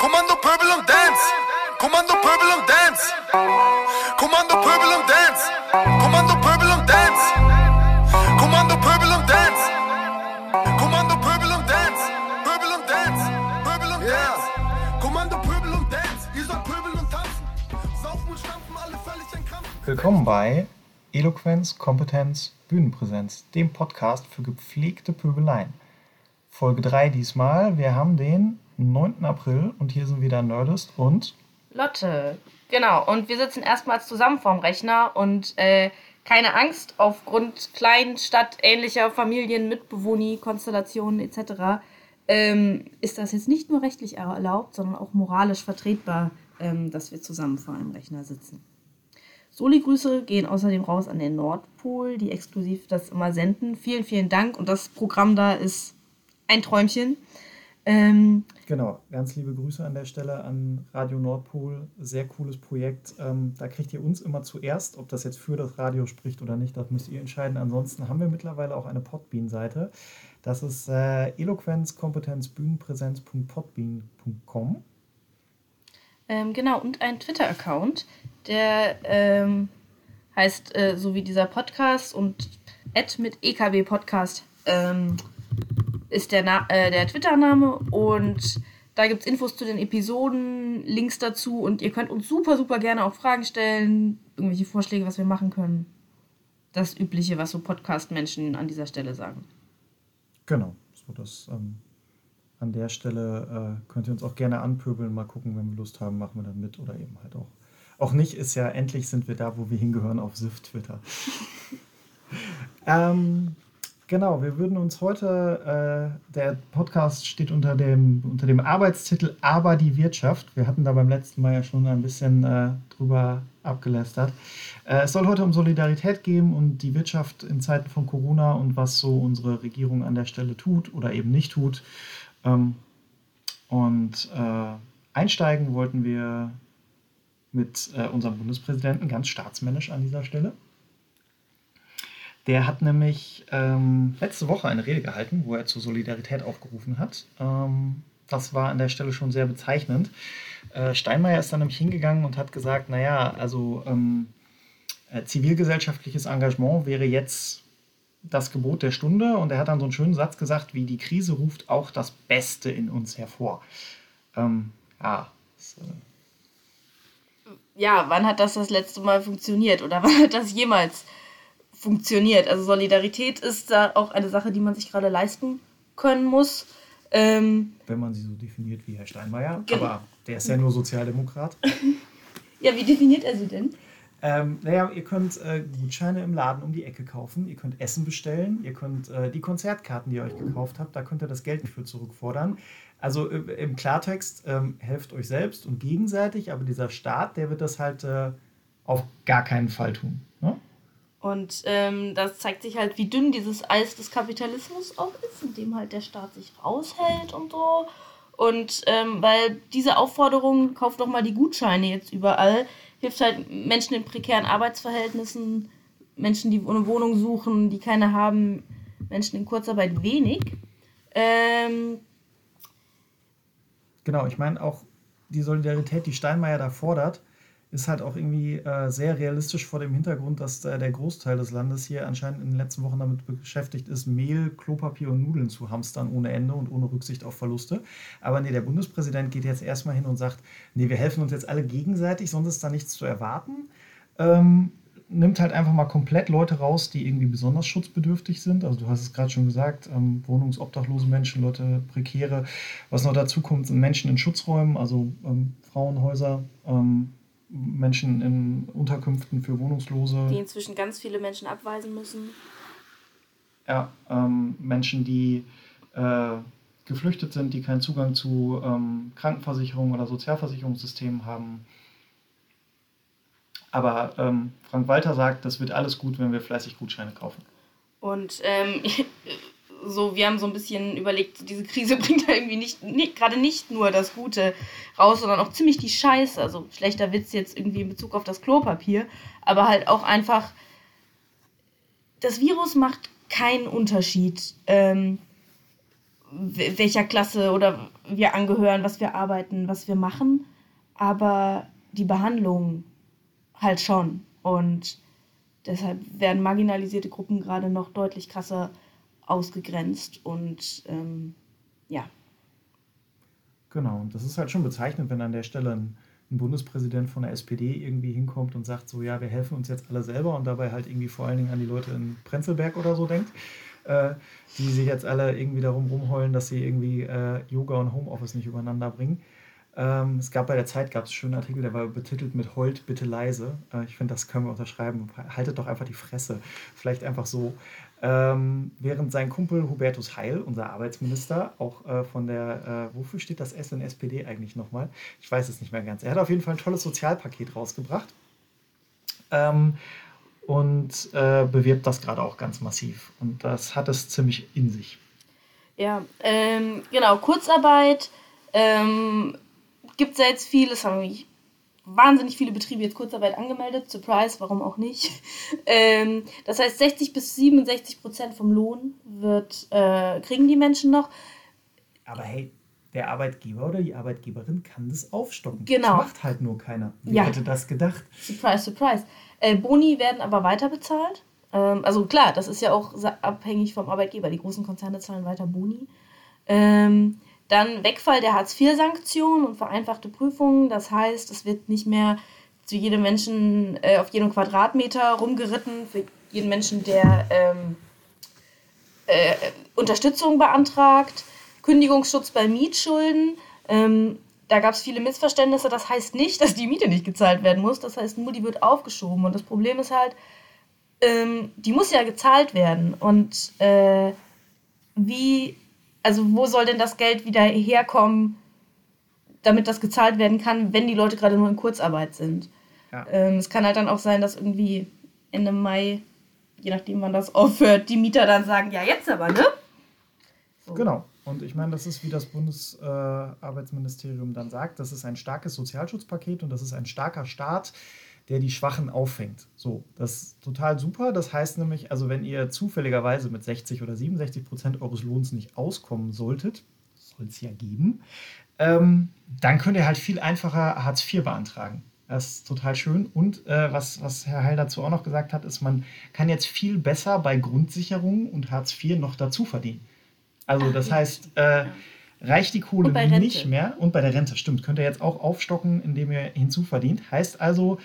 Kommando Pöbel und Dance. Kommando Pöbel und Dance. Kommando Pöbel und Dance. Kommando Pöbel und Dance. Kommando Pöbel und Dance. Kommando Pöbel und Dance. Pöbel und Dance. Pöbel und Dance. Kommando Pöbel und Dance. Ihr sollt Pöbel und tanzen. Saufen und stampfen alle völlig in Krampf. Willkommen bei Eloquenz, Kompetenz, Bühnenpräsenz, dem Podcast für gepflegte Pöbeleien. Folge 3 diesmal. Wir haben den 9. April und hier sind wieder Nerdist und Lotte, genau. Und wir sitzen erstmals zusammen vorm Rechner und äh, keine Angst, aufgrund Kleinstadt ähnlicher Familien, Mitbewohni, Konstellationen etc. Ähm, ist das jetzt nicht nur rechtlich erlaubt, sondern auch moralisch vertretbar, ähm, dass wir zusammen vor einem Rechner sitzen. Soli-Grüße gehen außerdem raus an den Nordpol, die exklusiv das immer senden. Vielen, vielen Dank und das Programm da ist ein Träumchen. Ähm, Genau, ganz liebe Grüße an der Stelle an Radio Nordpol. Sehr cooles Projekt. Ähm, da kriegt ihr uns immer zuerst, ob das jetzt für das Radio spricht oder nicht, das müsst ihr entscheiden. Ansonsten haben wir mittlerweile auch eine Podbean-Seite. Das ist äh, eloquenzkompetenzbühnenpräsenz.podbean.com. Ähm, genau, und ein Twitter-Account, der ähm, heißt äh, so wie dieser Podcast und Ad mit EKB Podcast ähm, ist der, Na äh, der Twitter-Name und da gibt es Infos zu den Episoden, Links dazu und ihr könnt uns super, super gerne auch Fragen stellen, irgendwelche Vorschläge, was wir machen können. Das Übliche, was so Podcast-Menschen an dieser Stelle sagen. Genau, so das ähm, an der Stelle äh, könnt ihr uns auch gerne anpöbeln, mal gucken, wenn wir Lust haben, machen wir dann mit oder eben halt auch. Auch nicht ist ja, endlich sind wir da, wo wir hingehören, auf SIF Twitter. ähm, genau, wir würden uns heute, äh, der Podcast steht unter dem, unter dem Arbeitstitel Aber die Wirtschaft. Wir hatten da beim letzten Mal ja schon ein bisschen äh, drüber abgelästert. Äh, es soll heute um Solidarität gehen und die Wirtschaft in Zeiten von Corona und was so unsere Regierung an der Stelle tut oder eben nicht tut. Ähm, und äh, einsteigen wollten wir mit äh, unserem Bundespräsidenten ganz staatsmännisch an dieser Stelle. Der hat nämlich ähm, letzte Woche eine Rede gehalten, wo er zur Solidarität aufgerufen hat. Ähm, das war an der Stelle schon sehr bezeichnend. Äh, Steinmeier ist dann nämlich hingegangen und hat gesagt, naja, also ähm, äh, zivilgesellschaftliches Engagement wäre jetzt das Gebot der Stunde. Und er hat dann so einen schönen Satz gesagt, wie die Krise ruft auch das Beste in uns hervor. Ähm, ja, das, äh, Ja, wann hat das das letzte Mal funktioniert oder wann hat das jemals funktioniert? Also Solidarität ist da auch eine Sache, die man sich gerade leisten können muss. Ähm, wenn man sie so definiert wie Herr Steinmeier. Aber der ist ja nur Sozialdemokrat. ja, wie definiert er sie denn? Ähm, naja, ihr könnt äh, Gutscheine im Laden um die Ecke kaufen, ihr könnt Essen bestellen, ihr könnt äh, die Konzertkarten, die ihr euch gekauft habt, da könnt ihr das Geld nicht für zurückfordern. Also äh, im Klartext, ähm, helft euch selbst und gegenseitig, aber dieser Staat, der wird das halt äh, auf gar keinen Fall tun. Ne? Und ähm, das zeigt sich halt, wie dünn dieses Eis des Kapitalismus auch ist, in dem halt der Staat sich raushält und so. Und ähm, weil diese Aufforderung, kauft doch mal die Gutscheine jetzt überall, hilft halt Menschen in prekären Arbeitsverhältnissen, Menschen, die eine Wohnung suchen, die keine haben, Menschen in Kurzarbeit wenig. Ähm, Genau, ich meine auch die Solidarität, die Steinmeier da fordert, ist halt auch irgendwie äh, sehr realistisch vor dem Hintergrund, dass äh, der Großteil des Landes hier anscheinend in den letzten Wochen damit beschäftigt ist, Mehl, Klopapier und Nudeln zu hamstern ohne Ende und ohne Rücksicht auf Verluste. Aber nee, der Bundespräsident geht jetzt erstmal hin und sagt, nee, wir helfen uns jetzt alle gegenseitig, sonst ist da nichts zu erwarten. Ähm, nimmt halt einfach mal komplett Leute raus, die irgendwie besonders schutzbedürftig sind. Also du hast es gerade schon gesagt, ähm, wohnungsobdachlose Menschen, Leute prekäre. Was noch dazu kommt, sind Menschen in Schutzräumen, also ähm, Frauenhäuser, ähm, Menschen in Unterkünften für Wohnungslose. die inzwischen ganz viele Menschen abweisen müssen. Ja, ähm, Menschen, die äh, geflüchtet sind, die keinen Zugang zu ähm, Krankenversicherung oder Sozialversicherungssystemen haben. Aber ähm, Frank Walter sagt, das wird alles gut, wenn wir fleißig Gutscheine kaufen. Und ähm, so, wir haben so ein bisschen überlegt, diese Krise bringt ja irgendwie nicht, nicht gerade nicht nur das Gute raus, sondern auch ziemlich die Scheiße. Also schlechter Witz jetzt irgendwie in Bezug auf das Klopapier, aber halt auch einfach, das Virus macht keinen Unterschied, ähm, welcher Klasse oder wir angehören, was wir arbeiten, was wir machen, aber die Behandlung halt schon. Und deshalb werden marginalisierte Gruppen gerade noch deutlich krasser ausgegrenzt und ähm, ja. Genau, und das ist halt schon bezeichnend, wenn an der Stelle ein, ein, Bundespräsident von der SPD irgendwie hinkommt und sagt so, ja, wir helfen uns jetzt alle selber und dabei halt irgendwie vor allen Dingen an die Leute in Prenzlberg oder so denkt, äh, die sich jetzt alle irgendwie darum rumheulen, dass sie irgendwie äh, Yoga und Homeoffice nicht übereinander bringen. Ähm, es gab bei der Zeit gab einen schönen Artikel, der war betitelt mit Holt, bitte leise. Äh, ich finde, das können wir unterschreiben. Haltet doch einfach die Fresse. Vielleicht einfach so. Ähm, während sein Kumpel Hubertus Heil, unser Arbeitsminister, auch äh, von der, äh, wofür steht das S in SPD eigentlich nochmal? Ich weiß es nicht mehr ganz. Er hat auf jeden Fall ein tolles Sozialpaket rausgebracht ähm, und äh, bewirbt das gerade auch ganz massiv. Und das hat es ziemlich in sich. Ja, ähm, genau, Kurzarbeit ähm, gibt es ja jetzt viel, es haben wahnsinnig viele Betriebe jetzt Kurzarbeit angemeldet. Surprise, warum auch nicht. Ähm, das heißt, 60 bis 67 Prozent vom Lohn wird, äh, kriegen die Menschen noch. Aber hey, der Arbeitgeber oder die Arbeitgeberin kann das aufstocken. Genau. Das macht halt nur keiner. Wie ja. hätte das gedacht? Surprise, surprise. Äh, Boni werden aber weiter bezahlt. Ähm, also klar, das ist ja auch abhängig vom Arbeitgeber. Die großen Konzerne zahlen weiter Boni. Ähm, dann Wegfall der Hartz-IV-Sanktionen und vereinfachte Prüfungen. Das heißt, es wird nicht mehr zu jedem Menschen äh, auf jedem Quadratmeter rumgeritten, für jeden Menschen, der ähm, äh, Unterstützung beantragt. Kündigungsschutz bei Mietschulden. Ähm, da gab es viele Missverständnisse. Das heißt nicht, dass die Miete nicht gezahlt werden muss. Das heißt nur, die wird aufgeschoben. Und das Problem ist halt, ähm, die muss ja gezahlt werden. Und äh, wie also wo soll denn das Geld wieder herkommen, damit das gezahlt werden kann, wenn die Leute gerade nur in Kurzarbeit sind? Ja. Ähm, es kann halt dann auch sein, dass irgendwie Ende Mai, je nachdem wann das aufhört, die Mieter dann sagen, ja jetzt aber, ne? So. Genau. Und ich meine, das ist, wie das Bundesarbeitsministerium äh, dann sagt, das ist ein starkes Sozialschutzpaket und das ist ein starker Staat, der die Schwachen auffängt. So, das ist total super. Das heißt nämlich, also wenn ihr zufälligerweise mit 60 oder 67 Prozent eures Lohns nicht auskommen solltet, soll es ja geben, ähm, dann könnt ihr halt viel einfacher Hartz IV beantragen. Das ist total schön. Und äh, was, was Herr Heil dazu auch noch gesagt hat, ist, man kann jetzt viel besser bei Grundsicherung und Hartz IV noch dazu verdienen. Also das heißt, äh, reicht die Kohle nicht mehr. Und bei der Rente, stimmt, könnt ihr jetzt auch aufstocken, indem ihr hinzuverdient. Heißt also,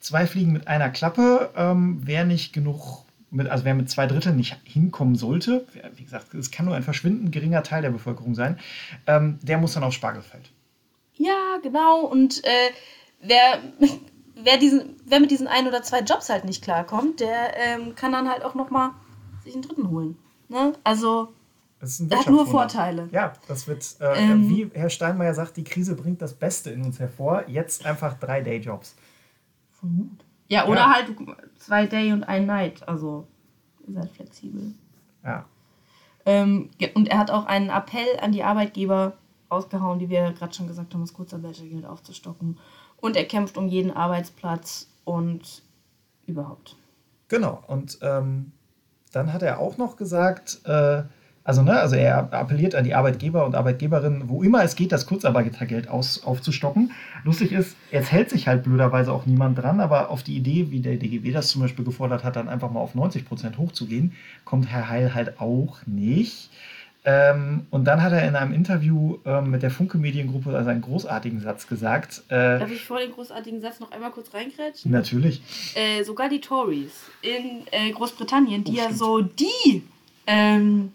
zwei Fliegen mit einer Klappe. Ähm, wer nicht genug, mit, also wer mit zwei Dritteln nicht hinkommen sollte, wie gesagt, es kann nur ein verschwindend geringer Teil der Bevölkerung sein, ähm, der muss dann aufs Spargelfeld. Ja, genau. Und äh, wer, wer, diesen, wer mit diesen ein oder zwei Jobs halt nicht klarkommt, der ähm, kann dann halt auch nochmal sich einen dritten holen. Ne? Also das hat nur Vorteile. Ja, das wird, äh, ähm, wie Herr Steinmeier sagt, die Krise bringt das Beste in uns hervor. Jetzt einfach drei Dayjobs. Ja, oder ja. halt zwei Day und ein Night. Also, ihr seid flexibel. Ja. Ähm, und er hat auch einen Appell an die Arbeitgeber rausgehauen, die wir gerade schon gesagt haben, das Kurzarbeitergeld aufzustocken. Und er kämpft um jeden Arbeitsplatz und überhaupt. Genau. Und ähm, dann hat er auch noch gesagt, äh, also, ne, also er appelliert an die Arbeitgeber und Arbeitgeberinnen, wo immer es geht, das Kurzarbeitergeld aus, aufzustocken. Lustig ist, jetzt hält sich halt blöderweise auch niemand dran, aber auf die Idee, wie der DGB das zum Beispiel gefordert hat, dann einfach mal auf 90 Prozent hochzugehen, kommt Herr Heil halt auch nicht. Ähm, und dann hat er in einem Interview ähm, mit der Funke Mediengruppe also einen großartigen Satz gesagt. Äh, Darf ich vor den großartigen Satz noch einmal kurz reingrätschen? Natürlich. Äh, sogar die Tories in äh, Großbritannien, die oh, ja so die ähm,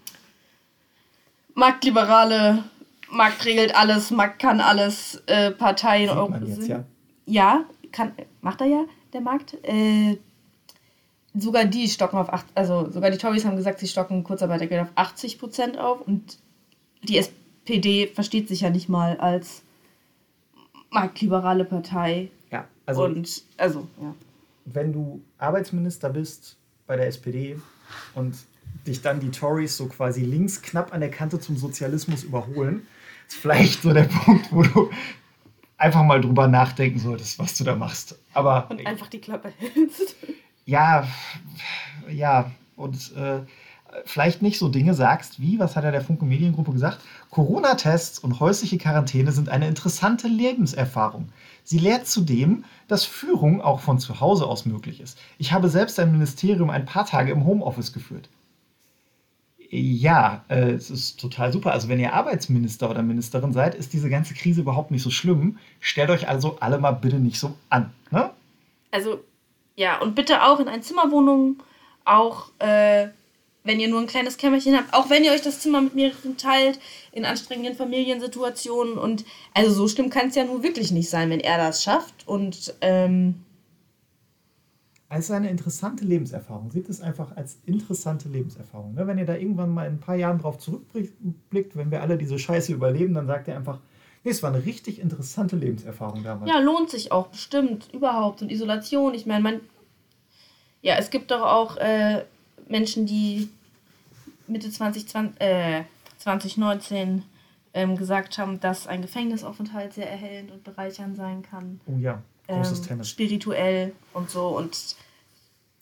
marktliberale, Markt regelt alles, Markt kann alles, äh, Parteien Euro jetzt, ja. ja, kann, macht er ja, der Markt. Äh, sogar die stocken auf 8, also sogar die Tories haben gesagt, sie stocken Kurzarbeitergeld auf 80 Prozent auf und die SPD versteht sich ja nicht mal als marktliberale Partei. Ja, also. Und, also, ja. Wenn du Arbeitsminister bist bei der SPD und dich dann die Tories so quasi links knapp an der Kante zum Sozialismus überholen. Das ist vielleicht so der Punkt, wo du einfach mal drüber nachdenken solltest, was du da machst. Aber, und einfach die Klappe hältst. Ja, ja. Und äh, vielleicht nicht so Dinge sagst wie, was hat er der Funke Mediengruppe gesagt? Corona-Tests und häusliche Quarantäne sind eine interessante Lebenserfahrung. Sie lehrt zudem, dass Führung auch von zu Hause aus möglich ist. Ich habe selbst ein Ministerium ein paar Tage im Homeoffice geführt. Ja, äh, es ist total super. Also wenn ihr Arbeitsminister oder Ministerin seid, ist diese ganze Krise überhaupt nicht so schlimm. Stellt euch also alle mal bitte nicht so an. Ne? Also ja, und bitte auch in Einzimmerwohnungen, auch äh, wenn ihr nur ein kleines Kämmerchen habt, auch wenn ihr euch das Zimmer mit mehreren teilt, in anstrengenden Familiensituationen. Und also so schlimm kann es ja nun wirklich nicht sein, wenn er das schafft. Und ähm, ist eine interessante Lebenserfahrung. Seht es einfach als interessante Lebenserfahrung. Ne? Wenn ihr da irgendwann mal in ein paar Jahren drauf zurückblickt, wenn wir alle diese Scheiße überleben, dann sagt ihr einfach, nee, es war eine richtig interessante Lebenserfahrung damals. Ja, lohnt sich auch bestimmt überhaupt. Und Isolation, ich meine, man. Ja, es gibt doch auch äh, Menschen, die Mitte 2020, äh, 2019 ähm, gesagt haben, dass ein Gefängnisaufenthalt sehr erhellend und bereichernd sein kann. Oh ja, großes ähm. Spirituell und so. Und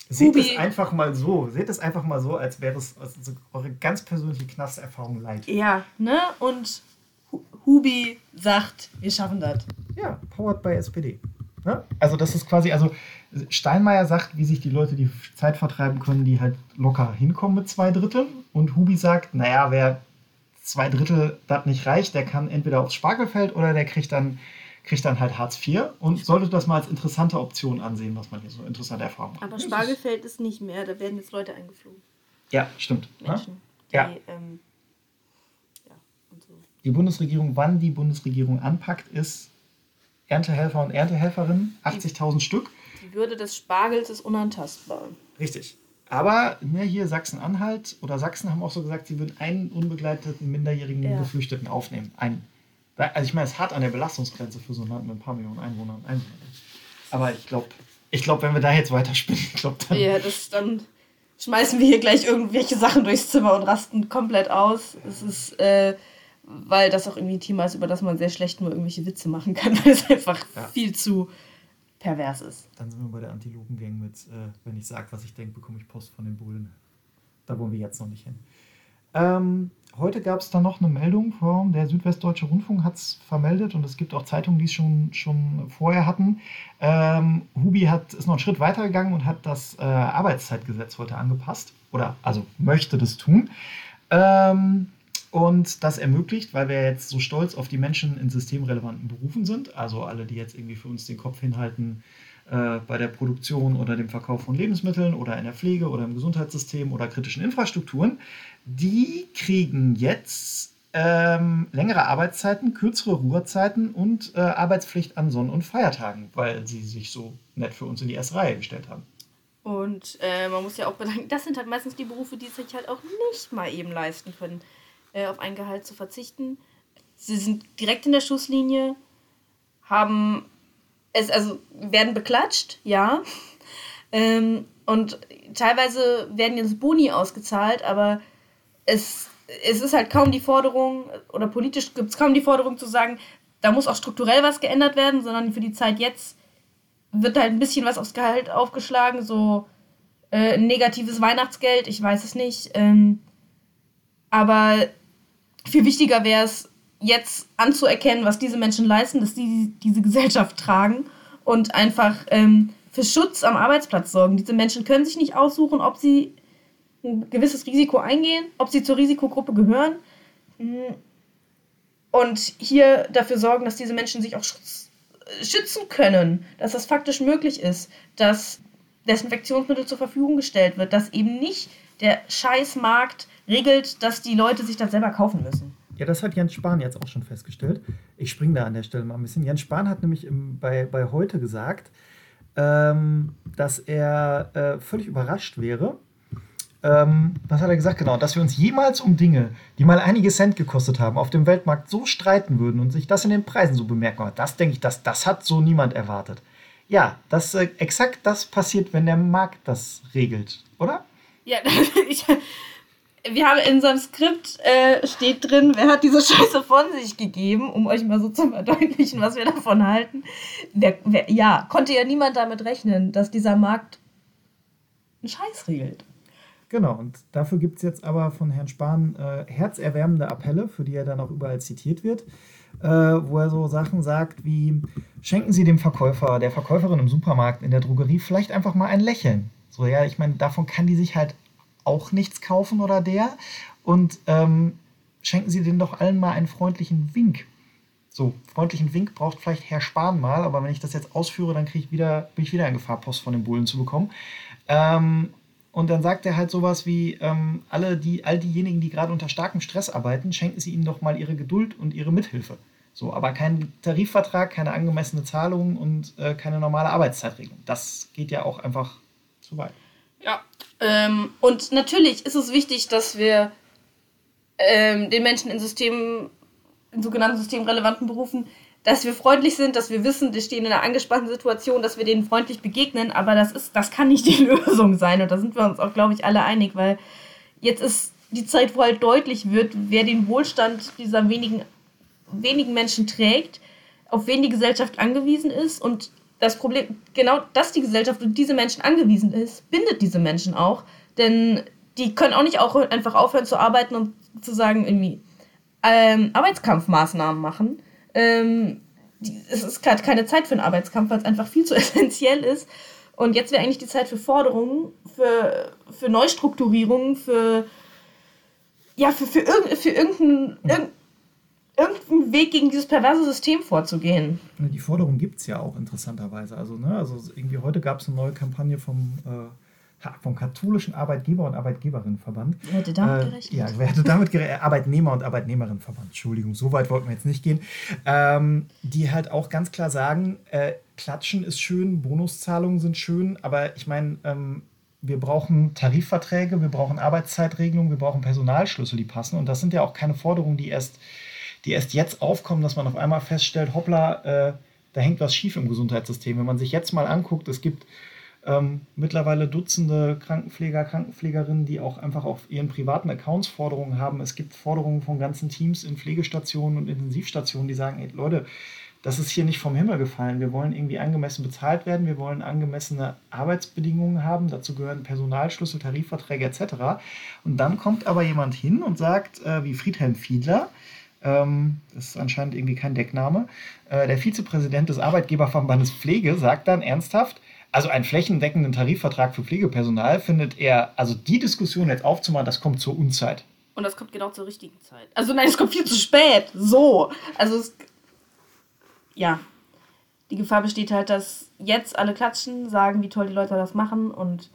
Seht Hubi- es einfach mal so. Seht es einfach mal so, als wäre es also so eure ganz persönliche Knasterfahrung leid. ja, ne? Und Hu- Hubi sagt, wir schaffen das. Ja, powered by SPD. Ne? Also das ist quasi, also Steinmeier sagt, wie sich die Leute die Zeit vertreiben können, die halt locker hinkommen mit zwei Dritteln. Und Hubi sagt, naja, wer zwei Drittel das nicht reicht, der kann entweder aufs Spargelfeld oder der kriegt dann, kriegt dann halt Hartz IV und sollte das mal als interessante Option ansehen, was man hier so interessante Erfahrungen macht. Aber Spargelfeld ist nicht mehr, da werden jetzt Leute eingeflogen. Ja, stimmt. Menschen. Die, Ja. ähm, ja, und so. Die Bundesregierung, wann die Bundesregierung anpackt, ist Erntehelfer und Erntehelferinnen, 80.000 Stück. Die Würde des Spargels ist unantastbar. Richtig. Aber ne, hier Sachsen-Anhalt oder Sachsen haben auch so gesagt, sie würden einen unbegleiteten minderjährigen Ja. Geflüchteten aufnehmen. Einen. Also ich meine, es ist hart an der Belastungsgrenze für so ein Land mit ein paar Millionen Einwohnern. Einwohnern. Aber ich glaube, ich glaub, wenn wir da jetzt weiterspinnen, ich glaube, dann Ja, das dann schmeißen wir hier gleich irgendwelche Sachen durchs Zimmer und rasten komplett aus. Es ist, äh, weil das auch irgendwie ein Thema ist, über das man sehr schlecht nur irgendwelche Witze machen kann, weil es einfach Ja. viel zu pervers ist. Dann sind wir bei der Antilopen-Gang mit, äh, wenn ich sage, was ich denke, bekomme ich Post von den Bullen. Da wollen wir jetzt noch nicht hin. Ähm, heute gab es dann noch eine Meldung vom, der Südwestdeutsche Rundfunk hat es vermeldet und es gibt auch Zeitungen, die es schon, schon vorher hatten. Ähm, Hubi hat, ist noch einen Schritt weiter gegangen und hat das äh, Arbeitszeitgesetz heute angepasst. Oder also möchte das tun. Ähm, und das ermöglicht, weil wir jetzt so stolz auf die Menschen in systemrelevanten Berufen sind, also alle, die jetzt irgendwie für uns den Kopf hinhalten äh, bei der Produktion oder dem Verkauf von Lebensmitteln oder in der Pflege oder im Gesundheitssystem oder kritischen Infrastrukturen, die kriegen jetzt ähm, längere Arbeitszeiten, kürzere Ruhezeiten und äh, Arbeitspflicht an Sonn- und Feiertagen, weil sie sich so nett für uns in die erste Reihe gestellt haben. Und äh, man muss ja auch bedenken, das sind halt meistens die Berufe, die sich halt auch nicht mal eben leisten können, äh, auf ein Gehalt zu verzichten. Sie sind direkt in der Schusslinie, haben es, also werden beklatscht, ja. Ähm, und teilweise werden jetzt Boni ausgezahlt, aber es, es ist halt kaum die Forderung, oder politisch gibt es kaum die Forderung zu sagen, da muss auch strukturell was geändert werden, sondern für die Zeit jetzt wird halt ein bisschen was aufs Gehalt aufgeschlagen, so äh, negatives Weihnachtsgeld, ich weiß es nicht. Ähm, aber viel wichtiger wäre es, jetzt anzuerkennen, was diese Menschen leisten, dass die diese Gesellschaft tragen und einfach ähm, für Schutz am Arbeitsplatz sorgen. Diese Menschen können sich nicht aussuchen, ob sie ein gewisses Risiko eingehen, ob sie zur Risikogruppe gehören. Mm. Und hier dafür sorgen, dass diese Menschen sich auch schutz, schützen können, dass das faktisch möglich ist, dass Desinfektionsmittel zur Verfügung gestellt wird, dass eben nicht der Scheißmarkt regelt, dass die Leute sich das selber kaufen müssen. Ja, das hat Jens Spahn jetzt auch schon festgestellt. Ich springe da an der Stelle mal ein bisschen. Jens Spahn hat nämlich im, bei, bei heute gesagt, ähm, dass er äh, völlig überrascht wäre. Ähm, was hat er gesagt? Genau, dass wir uns jemals um Dinge, die mal einige Cent gekostet haben, auf dem Weltmarkt so streiten würden und sich das in den Preisen so bemerken. Das denke ich, das, das hat so niemand erwartet. Ja, das äh, exakt das passiert, wenn der Markt das regelt, oder? Ja, ich, wir haben in unserem Skript äh, steht drin, wer hat diese Scheiße von sich gegeben, um euch mal so zu verdeutlichen, was wir davon halten. Wer, wer, ja, konnte ja niemand damit rechnen, dass dieser Markt einen Scheiß regelt. Genau, und dafür gibt es jetzt aber von Herrn Spahn äh, herzerwärmende Appelle, für die er dann auch überall zitiert wird, äh, wo er so Sachen sagt wie, schenken Sie dem Verkäufer, der Verkäuferin im Supermarkt, in der Drogerie vielleicht einfach mal ein Lächeln. So, ja, ich meine, davon kann die sich halt auch nichts kaufen oder der. Und ähm, schenken Sie denen doch allen mal einen freundlichen Wink. So, freundlichen Wink braucht vielleicht Herr Spahn mal, aber wenn ich das jetzt ausführe, dann ich wieder, bin ich wieder in Gefahr, Post von den Bullen zu bekommen. Ähm, und dann sagt er halt sowas wie, ähm, alle die, all diejenigen, die gerade unter starkem Stress arbeiten, schenken Sie ihnen doch mal ihre Geduld und ihre Mithilfe. So, aber kein Tarifvertrag, keine angemessene Zahlung und äh, keine normale Arbeitszeitregelung. Das geht ja auch einfach zu weit. Ja, ähm, und natürlich ist es wichtig, dass wir ähm, den Menschen in Systemen, in sogenannten systemrelevanten Berufen, dass wir freundlich sind, dass wir wissen, die stehen in einer angespannten Situation, dass wir denen freundlich begegnen, aber das ist, das kann nicht die Lösung sein. Und da sind wir uns auch, glaube ich, alle einig, weil jetzt ist die Zeit, wo halt deutlich wird, wer den Wohlstand dieser wenigen, wenigen Menschen trägt, auf wen die Gesellschaft angewiesen ist. Und das Problem, genau, dass die Gesellschaft und diese Menschen angewiesen ist, bindet diese Menschen auch. Denn die können auch nicht auch einfach aufhören zu arbeiten und zu sagen, irgendwie ähm, Arbeitskampfmaßnahmen machen. Ähm, die, es ist gerade keine Zeit für einen Arbeitskampf, weil es einfach viel zu essentiell ist. Und jetzt wäre eigentlich die Zeit für Forderungen, für, für Neustrukturierungen, für, ja, für, für, irg für irgendeinen. Irgendein, irgendeinen Weg gegen dieses perverse System vorzugehen. Die Forderung gibt es ja auch interessanterweise. Also, ne, also irgendwie heute gab es eine neue Kampagne vom, äh, vom katholischen Arbeitgeber- und Arbeitgeberinnenverband. Wer hätte damit äh, gerechnet? Ja, wer hätte damit gerechnet? Arbeitnehmer- und Arbeitnehmerinnenverband. Entschuldigung, so weit wollten wir jetzt nicht gehen. Ähm, die halt auch ganz klar sagen, äh, Klatschen ist schön, Bonuszahlungen sind schön, aber ich meine, ähm, wir brauchen Tarifverträge, wir brauchen Arbeitszeitregelungen, wir brauchen Personalschlüssel, die passen. Und das sind ja auch keine Forderungen, die erst die erst jetzt aufkommen, dass man auf einmal feststellt, hoppla, äh, da hängt was schief im Gesundheitssystem. Wenn man sich jetzt mal anguckt, es gibt ähm, mittlerweile Dutzende Krankenpfleger, Krankenpflegerinnen, die auch einfach auf ihren privaten Accounts Forderungen haben. Es gibt Forderungen von ganzen Teams in Pflegestationen und Intensivstationen, die sagen, ey, Leute, das ist hier nicht vom Himmel gefallen. Wir wollen irgendwie angemessen bezahlt werden, wir wollen angemessene Arbeitsbedingungen haben, dazu gehören Personalschlüssel, Tarifverträge etc. Und dann kommt aber jemand hin und sagt, äh, wie Friedhelm Fiedler, ähm, das ist anscheinend irgendwie kein Deckname, äh, der Vizepräsident des Arbeitgeberverbandes Pflege sagt dann ernsthaft, also einen flächendeckenden Tarifvertrag für Pflegepersonal findet er, also die Diskussion jetzt aufzumachen, das kommt zur Unzeit. Und das kommt genau zur richtigen Zeit. Also nein, es kommt viel zu spät. So. Also es, ja. Die Gefahr besteht halt, dass jetzt alle klatschen, sagen, wie toll die Leute das machen und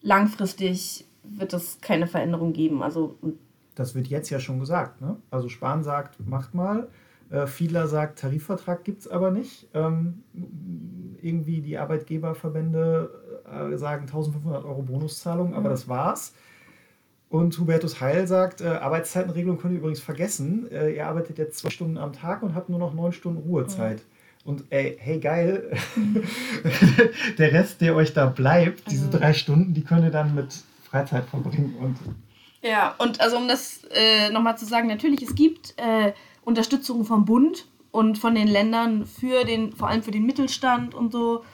langfristig wird es keine Veränderung geben. Also das wird jetzt ja schon gesagt. Ne? Also Spahn sagt, macht mal. Äh, Fiedler sagt, Tarifvertrag gibt es aber nicht. Ähm, irgendwie die Arbeitgeberverbände äh, sagen 1500 Euro Bonuszahlung, aber mhm. das war's. Und Hubertus Heil sagt, äh, Arbeitszeitenregelung könnt ihr übrigens vergessen. Äh, ihr arbeitet jetzt zwei Stunden am Tag und habt nur noch neun Stunden Ruhezeit. Mhm. Und ey, hey geil, der Rest, der euch da bleibt, diese drei Stunden, die könnt ihr dann mit Freizeit verbringen. Und ja, und also um das äh, nochmal zu sagen, natürlich, es gibt äh, Unterstützung vom Bund und von den Ländern für den, vor allem für den Mittelstand und so.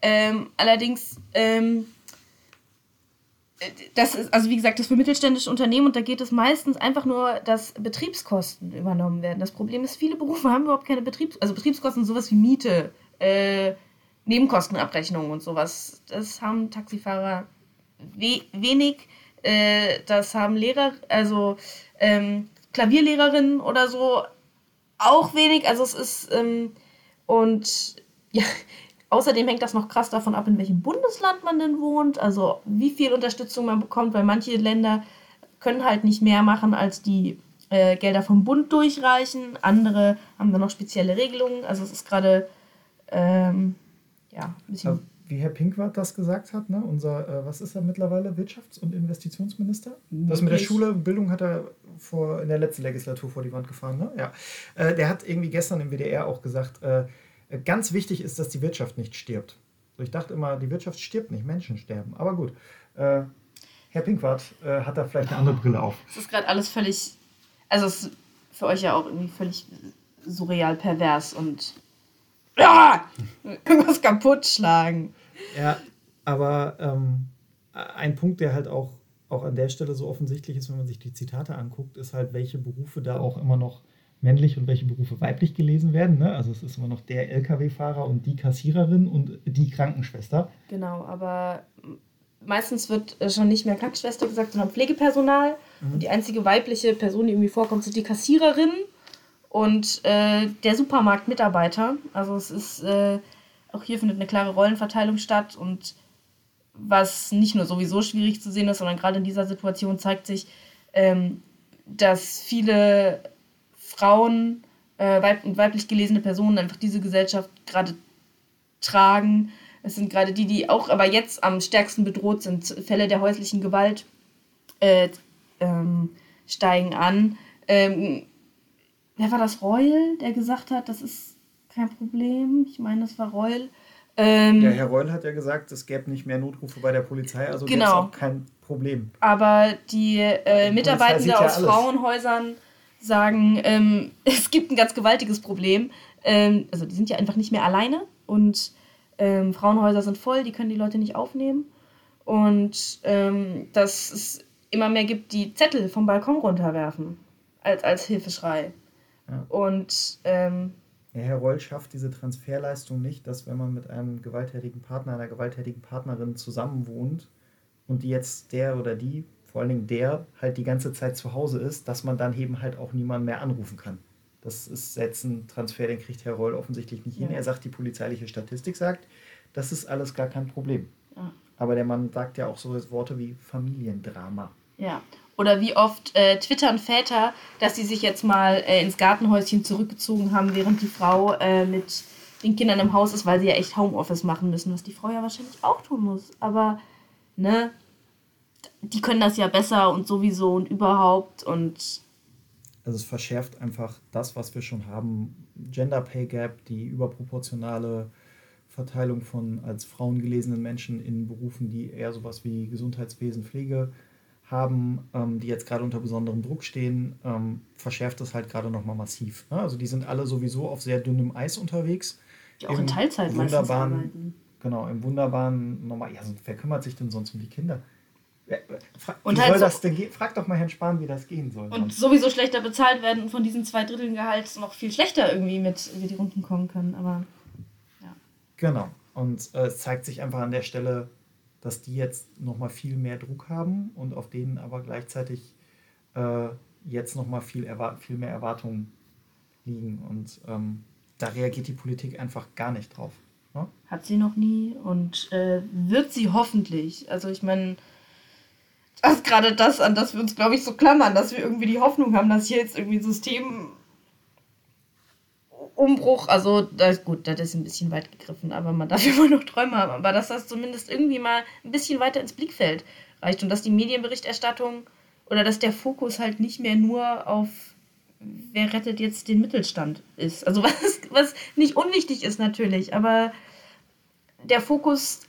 Ähm, allerdings, ähm, das ist, also wie gesagt, das für mittelständische Unternehmen und da geht es meistens einfach nur, dass Betriebskosten übernommen werden. Das Problem ist, viele Berufe haben überhaupt keine Betriebs-, also Betriebskosten, sowas wie Miete, äh, Nebenkostenabrechnungen und sowas. Das haben Taxifahrer we wenig äh, das haben Lehrer, also ähm, Klavierlehrerinnen oder so auch wenig. Also es ist, ähm, und ja, außerdem hängt das noch krass davon ab, in welchem Bundesland man denn wohnt, also wie viel Unterstützung man bekommt, weil manche Länder können halt nicht mehr machen, als die äh, Gelder vom Bund durchreichen. Andere haben dann noch spezielle Regelungen. Also es ist gerade ähm, ja, ein bisschen. Also wie Herr Pinkwart das gesagt hat, ne? unser, äh, was ist er mittlerweile, Wirtschafts- und Investitionsminister? Das mit der Schule, Bildung hat er vor, in der letzten Legislatur vor die Wand gefahren. Ne? Ja. Äh, der hat irgendwie gestern im WDR auch gesagt, äh, ganz wichtig ist, dass die Wirtschaft nicht stirbt. So, ich dachte immer, die Wirtschaft stirbt nicht, Menschen sterben. Aber gut, äh, Herr Pinkwart äh, hat da vielleicht eine andere Brille auf. Es ist gerade alles völlig, also es ist für euch ja auch irgendwie völlig surreal pervers und ja, irgendwas kaputt schlagen. Ja, aber ähm, ein Punkt, der halt auch auch an der Stelle so offensichtlich ist, wenn man sich die Zitate anguckt, ist halt, welche Berufe da auch immer noch männlich und welche Berufe weiblich gelesen werden. Ne? Also es ist immer noch der Lkw-Fahrer und die Kassiererin und die Krankenschwester. Genau, aber meistens wird äh, schon nicht mehr Krankenschwester gesagt, sondern Pflegepersonal. Mhm. Und die einzige weibliche Person, die irgendwie vorkommt, sind die Kassiererin und äh, der Supermarktmitarbeiter. Also es ist, äh, auch hier findet eine klare Rollenverteilung statt und was nicht nur sowieso schwierig zu sehen ist, sondern gerade in dieser Situation zeigt sich, ähm, dass viele Frauen äh, und weiblich gelesene Personen einfach diese Gesellschaft gerade tragen. Es sind gerade die, die auch aber jetzt am stärksten bedroht sind. Fälle der häuslichen Gewalt äh, ähm, steigen an. Ähm, wer war das? Reul, der gesagt hat, das ist kein Problem. Ich meine, das war Reul. Ähm, ja, Herr Reul hat ja gesagt, es gäbe nicht mehr Notrufe bei der Polizei, also genau. auch kein Problem. Aber die, äh, Mitarbeitenden aus ja Frauenhäusern sagen, ähm, es gibt ein ganz gewaltiges Problem. Ähm, also die sind ja einfach nicht mehr alleine und ähm, Frauenhäuser sind voll, die können die Leute nicht aufnehmen. Und ähm, dass es immer mehr gibt, die Zettel vom Balkon runterwerfen als, als Hilfeschrei. Ja. Und ähm, Herr Reul schafft diese Transferleistung nicht, dass wenn man mit einem gewalttätigen Partner, einer gewalttätigen Partnerin zusammenwohnt und die jetzt der oder die, vor allen Dingen der, halt die ganze Zeit zu Hause ist, dass man dann eben halt auch niemanden mehr anrufen kann. Das ist jetzt ein Transfer, den kriegt Herr Reul offensichtlich nicht hin. Ja. Er sagt, die polizeiliche Statistik sagt, das ist alles gar kein Problem. Ja. Aber der Mann sagt ja auch so Worte wie Familiendrama. Ja, oder wie oft äh, twittern Väter, dass sie sich jetzt mal äh, ins Gartenhäuschen zurückgezogen haben, während die Frau äh, mit den Kindern im Haus ist, weil sie ja echt Homeoffice machen müssen, was die Frau ja wahrscheinlich auch tun muss. Aber, ne, die können das ja besser und sowieso und überhaupt und. Also es verschärft einfach das, was wir schon haben. Gender Pay Gap, die überproportionale Verteilung von als Frauen gelesenen Menschen in Berufen, die eher sowas wie Gesundheitswesen, Pflege haben, ähm, die jetzt gerade unter besonderem Druck stehen, ähm, verschärft das halt gerade nochmal massiv. Ne? Also die sind alle sowieso auf sehr dünnem Eis unterwegs. Die auch in Teilzeit wunderbaren, arbeiten. Genau, im wunderbaren, normal, ja, wer kümmert sich denn sonst um die Kinder? Fra und wie halt soll so das denn gehen? Frag doch mal Herrn Spahn, wie das gehen soll. Und sowieso schlechter bezahlt werden und von diesen zwei Dritteln Gehalt noch viel schlechter irgendwie mit über die Runden kommen können. Aber ja. Genau. Und äh, es zeigt sich einfach an der Stelle, dass die jetzt nochmal viel mehr Druck haben und auf denen aber gleichzeitig äh, jetzt nochmal viel, viel mehr Erwartungen liegen. Und ähm, da reagiert die Politik einfach gar nicht drauf. Ne? Hat sie noch nie und äh, wird sie hoffentlich. Also ich meine, das ist gerade das, an das wir uns, glaube ich, so klammern, dass wir irgendwie die Hoffnung haben, dass hier jetzt irgendwie ein System Umbruch, also das, gut, das ist ein bisschen weit gegriffen, aber man darf immer noch Träume haben, aber dass das zumindest irgendwie mal ein bisschen weiter ins Blickfeld reicht und dass die Medienberichterstattung oder dass der Fokus halt nicht mehr nur auf wer rettet jetzt den Mittelstand ist. Also was, was nicht unwichtig ist natürlich, aber der Fokus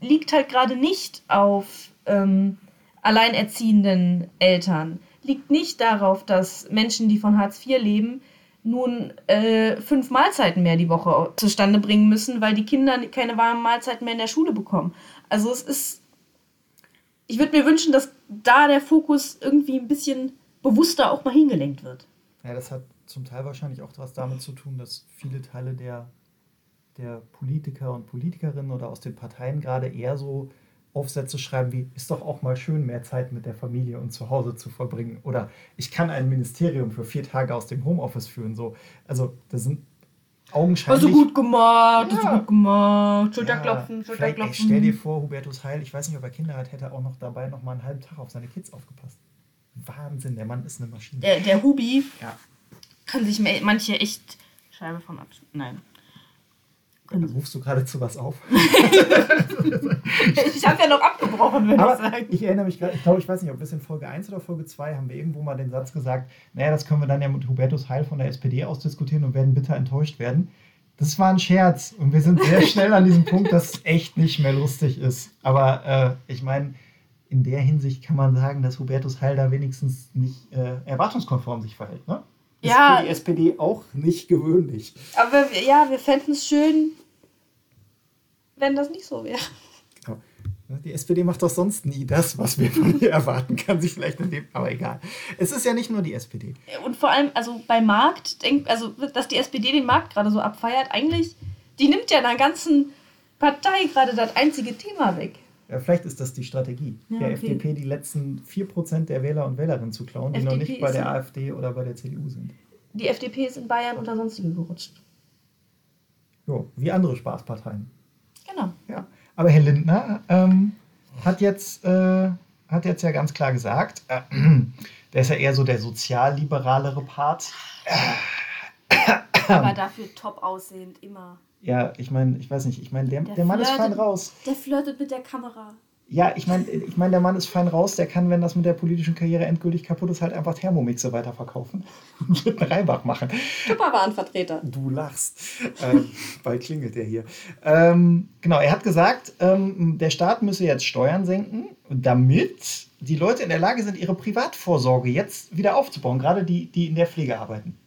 liegt halt gerade nicht auf ähm, alleinerziehenden Eltern, liegt nicht darauf, dass Menschen, die von Hartz IV leben, nun äh, fünf Mahlzeiten mehr die Woche zustande bringen müssen, weil die Kinder keine warmen Mahlzeiten mehr in der Schule bekommen. Also es ist, ich würde mir wünschen, dass da der Fokus irgendwie ein bisschen bewusster auch mal hingelenkt wird. Ja, das hat zum Teil wahrscheinlich auch was damit zu tun, dass viele Teile der, der Politiker und Politikerinnen oder aus den Parteien gerade eher so Aufsätze schreiben wie, ist doch auch mal schön, mehr Zeit mit der Familie und zu Hause zu verbringen. Oder ich kann ein Ministerium für vier Tage aus dem Homeoffice führen. So. Also das sind augenscheinlich... Also gut gemacht, ja. du gut gemacht. Schulterklopfen, ja, Schulterklopfen. Ey, stell dir vor, Hubertus Heil, ich weiß nicht, ob er Kinder hat, hätte er auch noch dabei noch mal einen halben Tag auf seine Kids aufgepasst. Wahnsinn, der Mann ist eine Maschine. Der, der Hubi ja. kann sich manche echt Scheibe von ab... Nein. Rufst du geradezu was auf? ich habe ja noch abgebrochen, würde ich sagen. Ich erinnere mich gerade, ich glaube, ich weiß nicht, ob wir es in Folge 1 oder Folge 2 haben wir irgendwo mal den Satz gesagt, naja, das können wir dann ja mit Hubertus Heil von der SPD ausdiskutieren und werden bitter enttäuscht werden. Das war ein Scherz und wir sind sehr schnell an diesem Punkt, dass es echt nicht mehr lustig ist. Aber äh, ich meine, in der Hinsicht kann man sagen, dass Hubertus Heil da wenigstens nicht äh, erwartungskonform sich verhält. Ne? Ist ja, für die SPD auch nicht gewöhnlich. Aber ja, wir fänden es schön, wenn das nicht so wäre. Genau. Die SPD macht doch sonst nie das, was wir von ihr erwarten. Kann sich vielleicht in dem, aber egal. Es ist ja nicht nur die SPD. Und vor allem, also bei Markt, denk, also dass die SPD den Markt gerade so abfeiert, eigentlich, die nimmt ja einer ganzen Partei gerade das einzige Thema weg. Ja, vielleicht ist das die Strategie Ja, der okay. FDP, die letzten 4% der Wähler und Wählerinnen zu klauen, die noch FDP nicht bei der AfD oder bei der CDU sind. Die FDP ist in Bayern unter sonstige gerutscht. Jo, wie andere Spaßparteien. Genau. Ja. Aber Herr Lindner ähm, hat, jetzt, äh, hat jetzt ja ganz klar gesagt, äh, der ist ja eher so der sozialliberalere Part. Aber dafür top aussehend, immer. Ja, ich meine, ich weiß nicht, ich meine, der, Der der Mann ist flirtet- fein raus. Der flirtet mit der Kamera. Ja, ich meine, ich mein, der Mann ist fein raus, der kann, wenn das mit der politischen Karriere endgültig kaputt ist, halt einfach Thermomixe weiterverkaufen und mit einem Reibach machen. Tupperwarenvertreter. Du lachst. ähm, bald klingelt der hier. Ähm, genau, er hat gesagt, ähm, der Staat müsse jetzt Steuern senken, damit die Leute in der Lage sind, ihre Privatvorsorge jetzt wieder aufzubauen, gerade die, die in der Pflege arbeiten.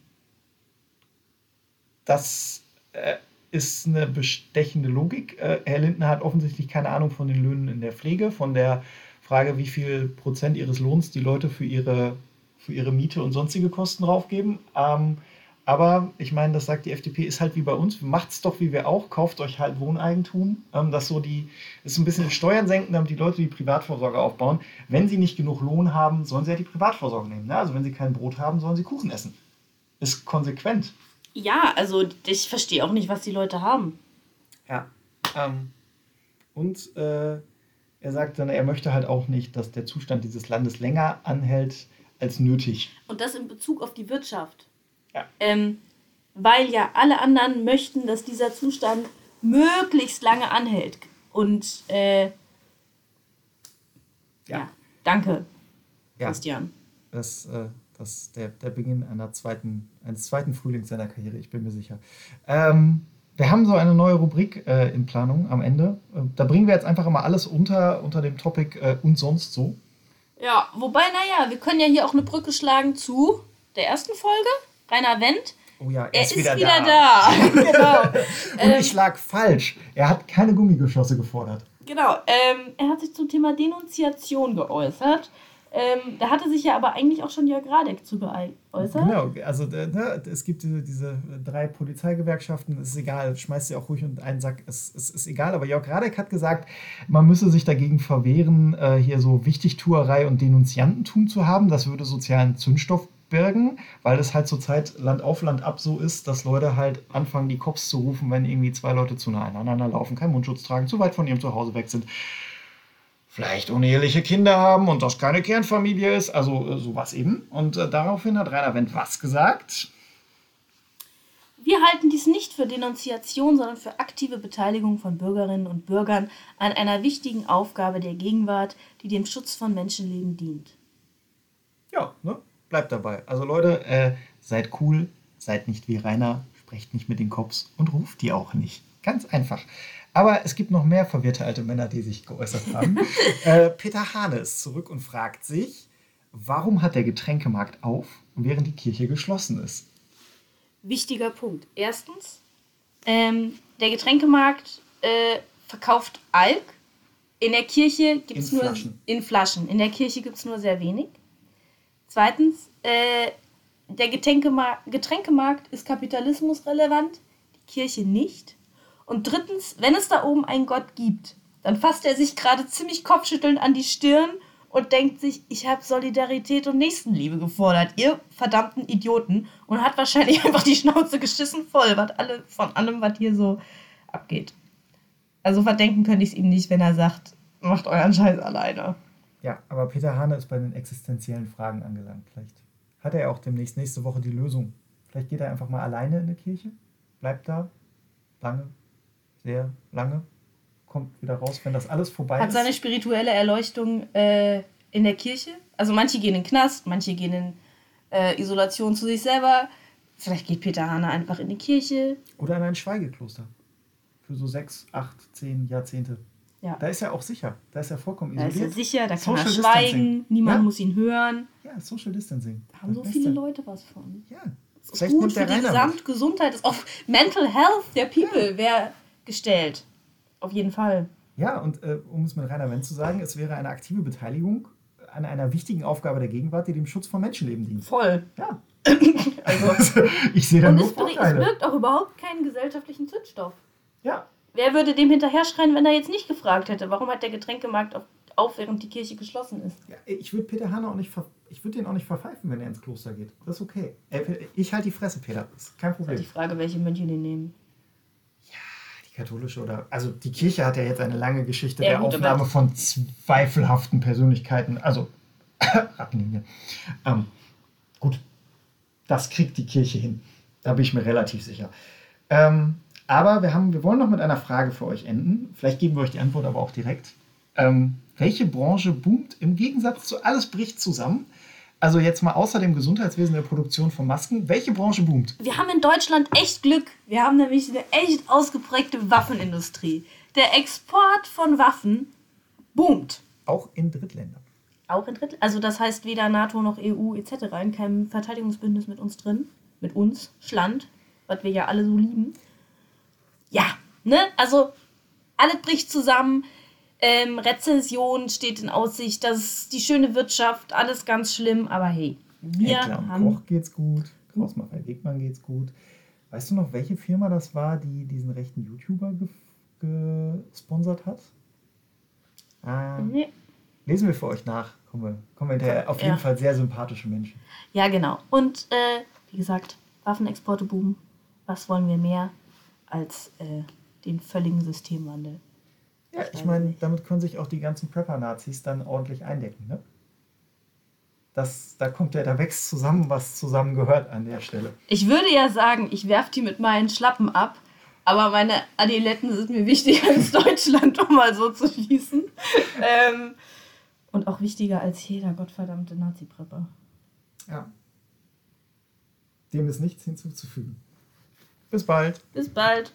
Das äh, ist eine bestechende Logik. Äh, Herr Lindner hat offensichtlich keine Ahnung von den Löhnen in der Pflege, von der Frage, wie viel Prozent ihres Lohns die Leute für ihre, für ihre Miete und sonstige Kosten draufgeben. Ähm, aber ich meine, das sagt die FDP, ist halt wie bei uns. Macht's doch wie wir auch, kauft euch halt Wohneigentum. Ähm, das so die, ist ein bisschen Steuern senken, damit die Leute die Privatvorsorge aufbauen. Wenn sie nicht genug Lohn haben, sollen sie ja die Privatvorsorge nehmen. Ne? Also wenn sie kein Brot haben, sollen sie Kuchen essen. Ist konsequent. Ja, also ich verstehe auch nicht, was die Leute haben. Ja. Ähm, und äh, er sagt dann, er möchte halt auch nicht, dass der Zustand dieses Landes länger anhält als nötig. Und das in Bezug auf die Wirtschaft. Ja. Ähm, weil ja alle anderen möchten, dass dieser Zustand möglichst lange anhält. Und äh, ja. danke, Ja. Christian. Das, äh, das der, der Beginn einer zweiten, eines zweiten Frühlings seiner Karriere, ich bin mir sicher. Ähm, wir haben so eine neue Rubrik äh, in Planung am Ende. Äh, da bringen wir jetzt einfach immer alles unter, unter dem Topic äh, und sonst so. Ja, wobei, naja, wir können ja hier auch eine Brücke schlagen zu der ersten Folge. Rainer Wendt. Oh ja, er, Er ist, wieder, da. da. genau. Und ich lag falsch. Er hat keine Gummigeschosse gefordert. Genau, ähm, er hat sich zum Thema Denunziation geäußert. Ähm, da hatte sich ja aber eigentlich auch schon Jörg Radek zu geäußert. Genau, also äh, ne, es gibt diese, diese drei Polizeigewerkschaften, es ist egal, schmeißt sie auch ruhig unter einen Sack, es, es ist egal. Aber Jörg Radek hat gesagt, man müsse sich dagegen verwehren, äh, hier so Wichtigtuerei und Denunziantentum zu haben. Das würde sozialen Zündstoff birgen, weil es halt zurzeit Land auf Land ab so ist, dass Leute halt anfangen, die Cops zu rufen, wenn irgendwie zwei Leute zu nah aneinander laufen, keinen Mundschutz tragen, zu weit von ihrem Zuhause weg sind vielleicht uneheliche Kinder haben und das keine Kernfamilie ist, also äh, sowas eben. Und äh, daraufhin hat Rainer Wendt was gesagt? Wir halten dies nicht für Denunziation, sondern für aktive Beteiligung von Bürgerinnen und Bürgern an einer wichtigen Aufgabe der Gegenwart, die dem Schutz von Menschenleben dient. Ja, ne? Bleibt dabei. Also Leute, äh, seid cool, seid nicht wie Rainer, sprecht nicht mit den Cops und ruft die auch nicht. Ganz einfach. Aber es gibt noch mehr verwirrte alte Männer, die sich geäußert haben. äh, Peter Hane ist zurück und fragt sich, warum hat der Getränkemarkt auf, während die Kirche geschlossen ist? Wichtiger Punkt. Erstens, ähm, der Getränkemarkt äh, verkauft Alk. In der Kirche gibt es nur Flaschen. in Flaschen. In der Kirche gibt es nur sehr wenig. Zweitens, äh, der Getränkemar Getränkemarkt ist kapitalismusrelevant, die Kirche nicht. Und drittens, wenn es da oben einen Gott gibt, dann fasst er sich gerade ziemlich kopfschüttelnd an die Stirn und denkt sich, ich habe Solidarität und Nächstenliebe gefordert, ihr verdammten Idioten. Und hat wahrscheinlich einfach die Schnauze geschissen voll was alle, von allem, was hier so abgeht. Also verdenken könnte ich es ihm nicht, wenn er sagt, macht euren Scheiß alleine. Ja, aber Peter Hane ist bei den existenziellen Fragen angelangt. Vielleicht hat er auch demnächst nächste Woche die Lösung. Vielleicht geht er einfach mal alleine in die Kirche, bleibt da lange, sehr lange, kommt wieder raus, wenn das alles vorbei Hat ist. seine spirituelle Erleuchtung äh, in der Kirche. Also manche gehen in den Knast, manche gehen in äh, Isolation zu sich selber. Vielleicht geht Peter Hane einfach in die Kirche. Oder in ein Schweigekloster. Für so sechs, acht, zehn Jahrzehnte. Ja. Da ist er auch sicher. Da ist er vollkommen Da ist er isoliert. sicher, da kann er Social schweigen, Distancing. niemand Ja. muss ihn hören. Ja, Social Distancing. Da haben so Das viele Beste. Leute was von. Ja. Das ist Vielleicht gut für der die. Gesamtgesundheit, ist auf Mental Health der People wäre gestellt. Auf jeden Fall. Ja, und äh, um es mit Rainer Wendt zu sagen, es wäre eine aktive Beteiligung an einer wichtigen Aufgabe der Gegenwart, die dem Schutz von Menschenleben dient. Voll. Ja. Also, ich sehe da und nur es, bring- es Vorteile. birgt auch überhaupt keinen gesellschaftlichen Zündstoff. Ja, Wer würde dem hinterher schreien, wenn er jetzt nicht gefragt hätte? Warum hat der Getränkemarkt auf, auf während die Kirche geschlossen ist? Ja, ich würde Peter Hahn auch nicht, ver ich würde den auch nicht verpfeifen, wenn er ins Kloster geht. Das ist okay. Ich halte die Fresse, Peter. Das ist kein Das ist Problem. die Frage, welche Mönche den nehmen. Katholische oder also die Kirche hat ja jetzt eine lange Geschichte Ja, der gut, Aufnahme von zweifelhaften Persönlichkeiten. Also Rattenlinie. Ähm, gut, das kriegt die Kirche hin. Da bin ich mir relativ sicher. Ähm, aber wir, haben, wir wollen noch mit einer Frage für euch enden. Vielleicht geben wir euch die Antwort aber auch direkt. Ähm, welche Branche boomt im Gegensatz zu alles bricht zusammen? Also jetzt mal außer dem Gesundheitswesen der Produktion von Masken, welche Branche boomt? Wir haben in Deutschland echt Glück. Wir haben nämlich eine echt ausgeprägte Waffenindustrie. Der Export von Waffen boomt. Auch in Drittländern. Auch in Drittel. Also das heißt weder NATO noch EU etc. in keinem Verteidigungsbündnis mit uns drin. Mit uns, Schland, was wir ja alle so lieben. Ja, ne? Also alles bricht zusammen. Ähm, Rezession steht in Aussicht. Das ist die schöne Wirtschaft. Alles ganz schlimm. Aber hey, wir Eckler und haben... Koch geht's gut. Krausmacher Wegmann geht's gut. Weißt du noch, welche Firma das war, die diesen rechten YouTuber ge gesponsert hat? Ah, Nee. lesen wir für euch nach. Kommen wir, kommen wir hinterher. Auf jeden Ja. Fall sehr sympathische Menschen. Ja, genau. Und äh, wie gesagt, Waffenexporte boomen. Was wollen wir mehr als äh, den völligen Systemwandel? Ja, ich meine, damit können sich auch die ganzen Prepper-Nazis dann ordentlich eindecken. Ne? Das, da kommt ja, da wächst zusammen, was zusammen gehört an der Stelle. Ich würde ja sagen, ich werfe die mit meinen Schlappen ab, aber meine Adiletten sind mir wichtiger als Deutschland, um mal so zu schießen. ähm, und auch wichtiger als jeder gottverdammte Nazi-Prepper. Ja. Dem ist nichts hinzuzufügen. Bis bald. Bis bald.